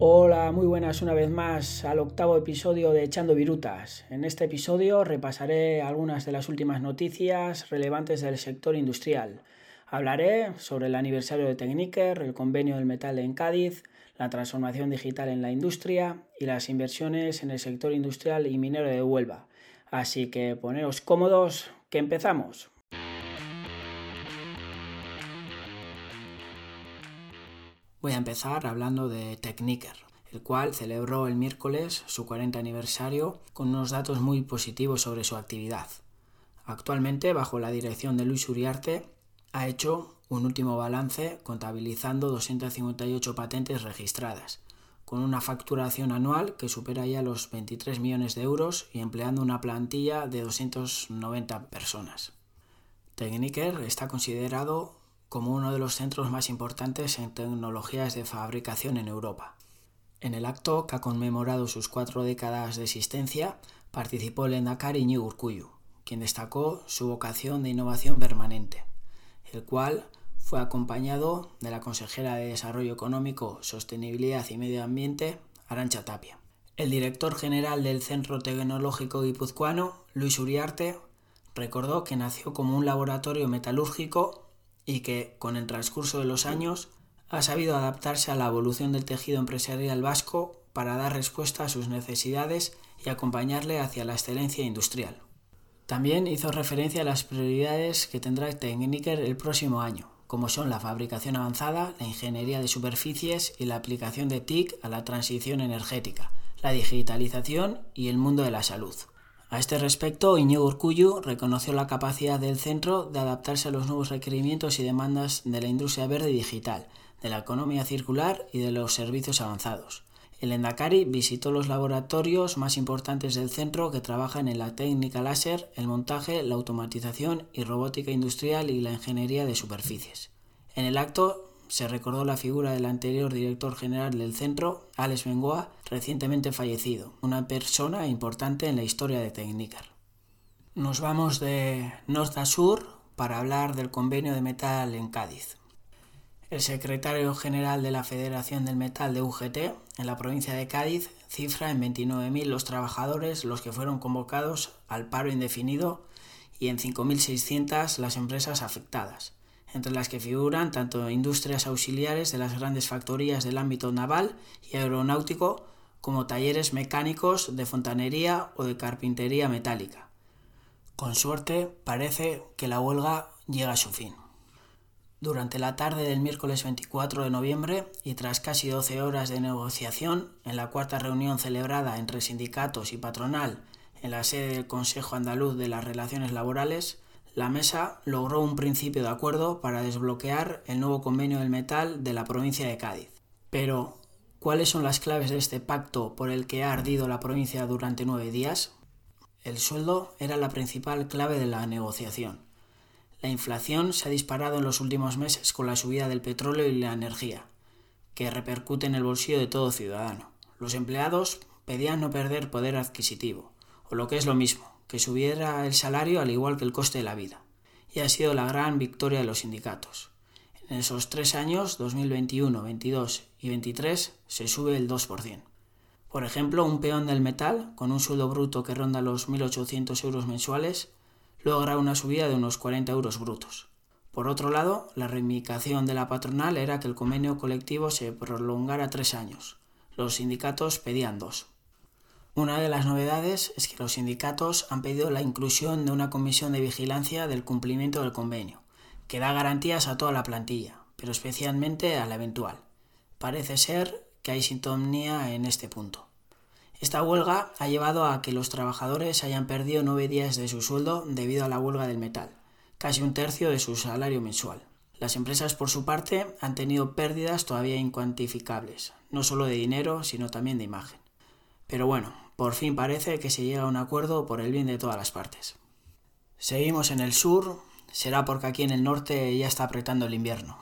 Hola, muy buenas una vez más al octavo episodio de Echando Virutas. En este episodio repasaré algunas de las últimas noticias relevantes del sector industrial. Hablaré sobre el aniversario de Techniker, el convenio del metal en Cádiz, la transformación digital en la industria y las inversiones en el sector industrial y minero de Huelva. Así que poneros cómodos, que empezamos. Voy a empezar hablando de Techniker, el cual celebró el miércoles su 40 aniversario con unos datos muy positivos sobre su actividad. Actualmente, bajo la dirección de Luis Uriarte, ha hecho un último balance contabilizando 258 patentes registradas, con una facturación anual que supera ya los 23 millones de euros y empleando una plantilla de 290 personas. Techniker está considerado como uno de los centros más importantes en tecnologías de fabricación en Europa. En el acto que ha conmemorado sus cuatro décadas de existencia, participó el Endacari Iñigo Urcuyu, quien destacó su vocación de innovación permanente, el cual fue acompañado de la consejera de Desarrollo Económico, Sostenibilidad y Medio Ambiente, Arancha Tapia. El director general del Centro Tecnológico Guipuzcoano, Luis Uriarte, recordó que nació como un laboratorio metalúrgico y que, con el transcurso de los años, ha sabido adaptarse a la evolución del tejido empresarial vasco para dar respuesta a sus necesidades y acompañarle hacia la excelencia industrial. También hizo referencia a las prioridades que tendrá Techniker el próximo año, como son la fabricación avanzada, la ingeniería de superficies y la aplicación de TIC a la transición energética, la digitalización y el mundo de la salud. A este respecto, Iñigo Urcuyu reconoció la capacidad del centro de adaptarse a los nuevos requerimientos y demandas de la industria verde y digital, de la economía circular y de los servicios avanzados. El Endacari visitó los laboratorios más importantes del centro que trabajan en la técnica láser, el montaje, la automatización y robótica industrial y la ingeniería de superficies. En el acto se recordó la figura del anterior director general del centro, Alex Bengoa, recientemente fallecido, una persona importante en la historia de Technicar. Nos vamos de norte a sur para hablar del convenio de metal en Cádiz. El secretario general de la Federación del Metal de UGT en la provincia de Cádiz cifra en 29.000 los trabajadores los que fueron convocados al paro indefinido y en 5.600 las empresas afectadas entre las que figuran tanto industrias auxiliares de las grandes factorías del ámbito naval y aeronáutico como talleres mecánicos de fontanería o de carpintería metálica. Con suerte parece que la huelga llega a su fin. Durante la tarde del miércoles 24 de noviembre y tras casi 12 horas de negociación, en la cuarta reunión celebrada entre sindicatos y patronal en la sede del Consejo Andaluz de las Relaciones Laborales, la mesa logró un principio de acuerdo para desbloquear el nuevo convenio del metal de la provincia de Cádiz. Pero, ¿cuáles son las claves de este pacto por el que ha ardido la provincia durante nueve días? El sueldo era la principal clave de la negociación. La inflación se ha disparado en los últimos meses con la subida del petróleo y la energía, que repercute en el bolsillo de todo ciudadano. Los empleados pedían no perder poder adquisitivo, o lo que es lo mismo, que subiera el salario al igual que el coste de la vida. Y ha sido la gran victoria de los sindicatos. En esos tres años, 2021, 22 y 23, se sube el 2%. Por ejemplo, un peón del metal, con un sueldo bruto que ronda los 1.800 euros mensuales, logra una subida de unos 40 euros brutos. Por otro lado, la reivindicación de la patronal era que el convenio colectivo se prolongara tres años. Los sindicatos pedían dos. Una de las novedades es que los sindicatos han pedido la inclusión de una comisión de vigilancia del cumplimiento del convenio, que da garantías a toda la plantilla, pero especialmente a la eventual. Parece ser que hay sintonía en este punto. Esta huelga ha llevado a que los trabajadores hayan perdido nueve días de su sueldo debido a la huelga del metal, casi un tercio de su salario mensual. Las empresas, por su parte, han tenido pérdidas todavía incuantificables, no solo de dinero, sino también de imagen. Pero bueno, por fin parece que se llega a un acuerdo por el bien de todas las partes. Seguimos en el sur, será porque aquí en el norte ya está apretando el invierno.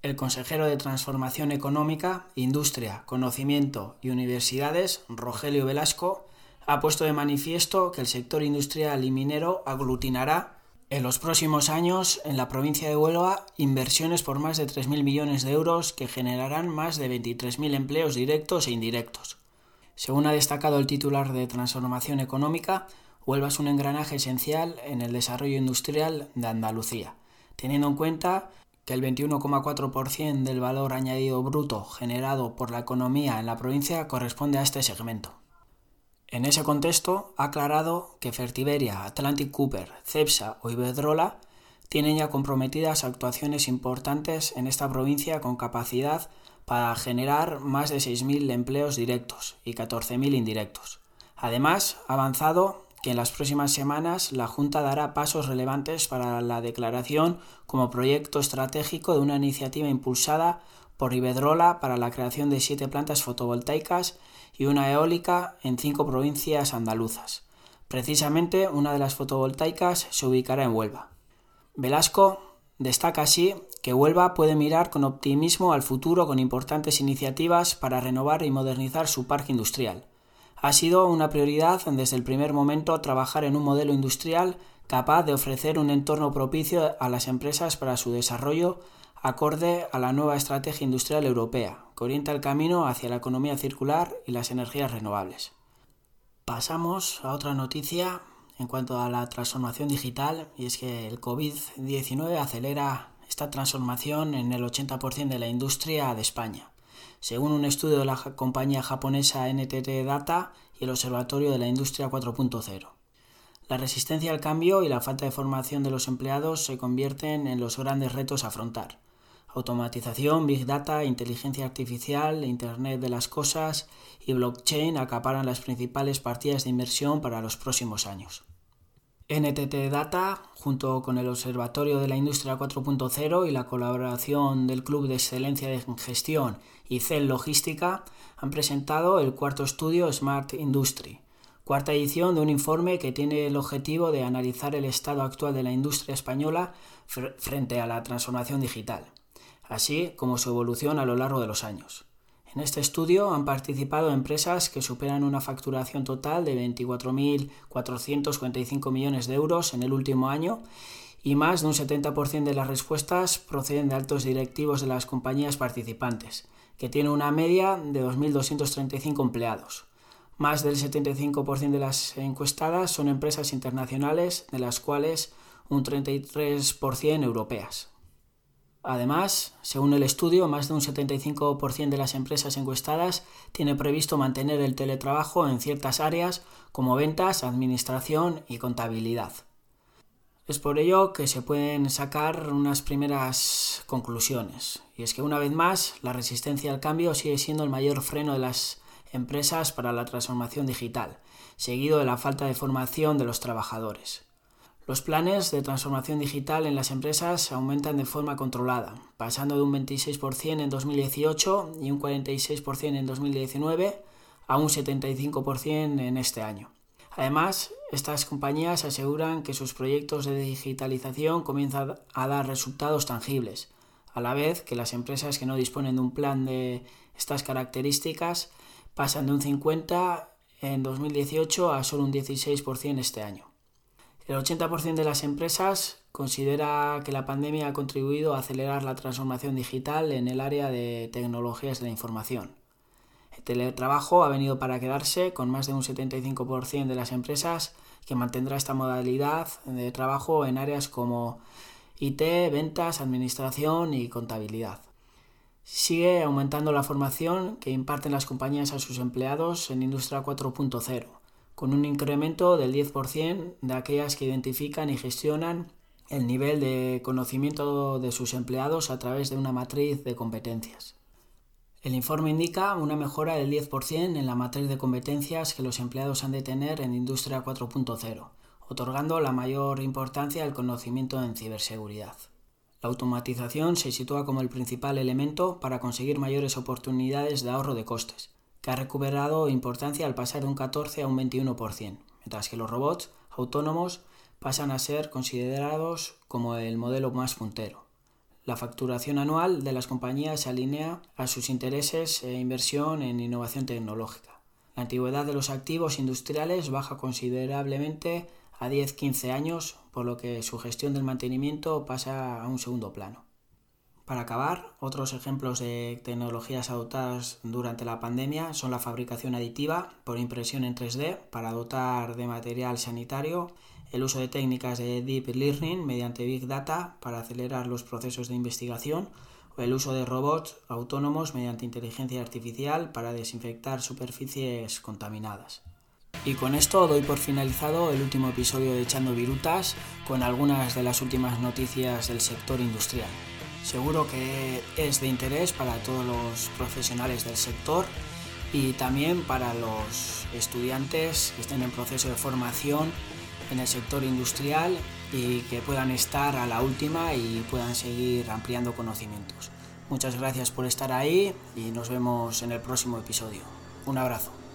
El consejero de Transformación Económica, Industria, Conocimiento y Universidades, Rogelio Velasco, ha puesto de manifiesto que el sector industrial y minero aglutinará en los próximos años en la provincia de Huelva inversiones por más de 3.000 millones de euros que generarán más de 23.000 empleos directos e indirectos. Según ha destacado el titular de Transformación Económica, Huelva es un engranaje esencial en el desarrollo industrial de Andalucía, teniendo en cuenta que el 21,4% del valor añadido bruto generado por la economía en la provincia corresponde a este segmento. En ese contexto, ha aclarado que Fertiberia, Atlantic Cooper, Cepsa o Iberdrola tienen ya comprometidas actuaciones importantes en esta provincia con capacidad para generar más de 6.000 empleos directos y 14.000 indirectos. Además, ha avanzado que en las próximas semanas la Junta dará pasos relevantes para la declaración como proyecto estratégico de una iniciativa impulsada por Iberdrola para la creación de siete plantas fotovoltaicas y una eólica en cinco provincias andaluzas. Precisamente una de las fotovoltaicas se ubicará en Huelva. Velasco destaca así que Huelva puede mirar con optimismo al futuro con importantes iniciativas para renovar y modernizar su parque industrial ha sido una prioridad desde el primer momento trabajar en un modelo industrial capaz de ofrecer un entorno propicio a las empresas para su desarrollo acorde a la nueva estrategia industrial europea, que orienta el camino hacia la economía circular y las energías renovables. Pasamos a otra noticia en cuanto a la transformación digital, y es que el COVID-19 acelera esta transformación en el 80% de la industria de España según un estudio de la compañía japonesa NTT Data y el Observatorio de la Industria 4.0. La resistencia al cambio y la falta de formación de los empleados se convierten en los grandes retos a afrontar. Automatización, Big Data, inteligencia artificial, Internet de las Cosas y blockchain acaparan las principales partidas de inversión para los próximos años. NTT Data, junto con el Observatorio de la Industria 4.0 y la colaboración del Club de Excelencia de Gestión y CEL Logística, han presentado el cuarto estudio Smart Industry, cuarta edición de un informe que tiene el objetivo de analizar el estado actual de la industria española frente a la transformación digital, así como su evolución a lo largo de los años. En este estudio han participado empresas que superan una facturación total de 24.445 millones de euros en el último año y más de un 70% de las respuestas proceden de altos directivos de las compañías participantes, que tienen una media de 2.235 empleados. Más del 75% de las encuestadas son empresas internacionales, de las cuales un 33% europeas. Además, según el estudio, más de un 75% de las empresas encuestadas tiene previsto mantener el teletrabajo en ciertas áreas como ventas, administración y contabilidad. Es por ello que se pueden sacar unas primeras conclusiones. Y es que una vez más, la resistencia al cambio sigue siendo el mayor freno de las empresas para la transformación digital, seguido de la falta de formación de los trabajadores. Los planes de transformación digital en las empresas aumentan de forma controlada, pasando de un 26% en 2018 y un 46% en 2019 a un 75% en este año. Además, estas compañías aseguran que sus proyectos de digitalización comienzan a dar resultados tangibles, a la vez que las empresas que no disponen de un plan de estas características pasan de un 50% en 2018 a solo un 16% este año. El 80% de las empresas considera que la pandemia ha contribuido a acelerar la transformación digital en el área de tecnologías de la información. El teletrabajo ha venido para quedarse con más de un 75% de las empresas que mantendrá esta modalidad de trabajo en áreas como IT, ventas, administración y contabilidad. Sigue aumentando la formación que imparten las compañías a sus empleados en Industria 4.0 con un incremento del 10% de aquellas que identifican y gestionan el nivel de conocimiento de sus empleados a través de una matriz de competencias. El informe indica una mejora del 10% en la matriz de competencias que los empleados han de tener en Industria 4.0, otorgando la mayor importancia al conocimiento en ciberseguridad. La automatización se sitúa como el principal elemento para conseguir mayores oportunidades de ahorro de costes, que ha recuperado importancia al pasar de un 14 a un 21%, mientras que los robots autónomos pasan a ser considerados como el modelo más puntero. La facturación anual de las compañías se alinea a sus intereses e inversión en innovación tecnológica. La antigüedad de los activos industriales baja considerablemente a 10-15 años, por lo que su gestión del mantenimiento pasa a un segundo plano. Para acabar, otros ejemplos de tecnologías adoptadas durante la pandemia son la fabricación aditiva por impresión en 3D para dotar de material sanitario, el uso de técnicas de Deep Learning mediante Big Data para acelerar los procesos de investigación o el uso de robots autónomos mediante inteligencia artificial para desinfectar superficies contaminadas. Y con esto doy por finalizado el último episodio de Echando Virutas con algunas de las últimas noticias del sector industrial. Seguro que es de interés para todos los profesionales del sector y también para los estudiantes que estén en proceso de formación en el sector industrial y que puedan estar a la última y puedan seguir ampliando conocimientos. Muchas gracias por estar ahí y nos vemos en el próximo episodio. Un abrazo.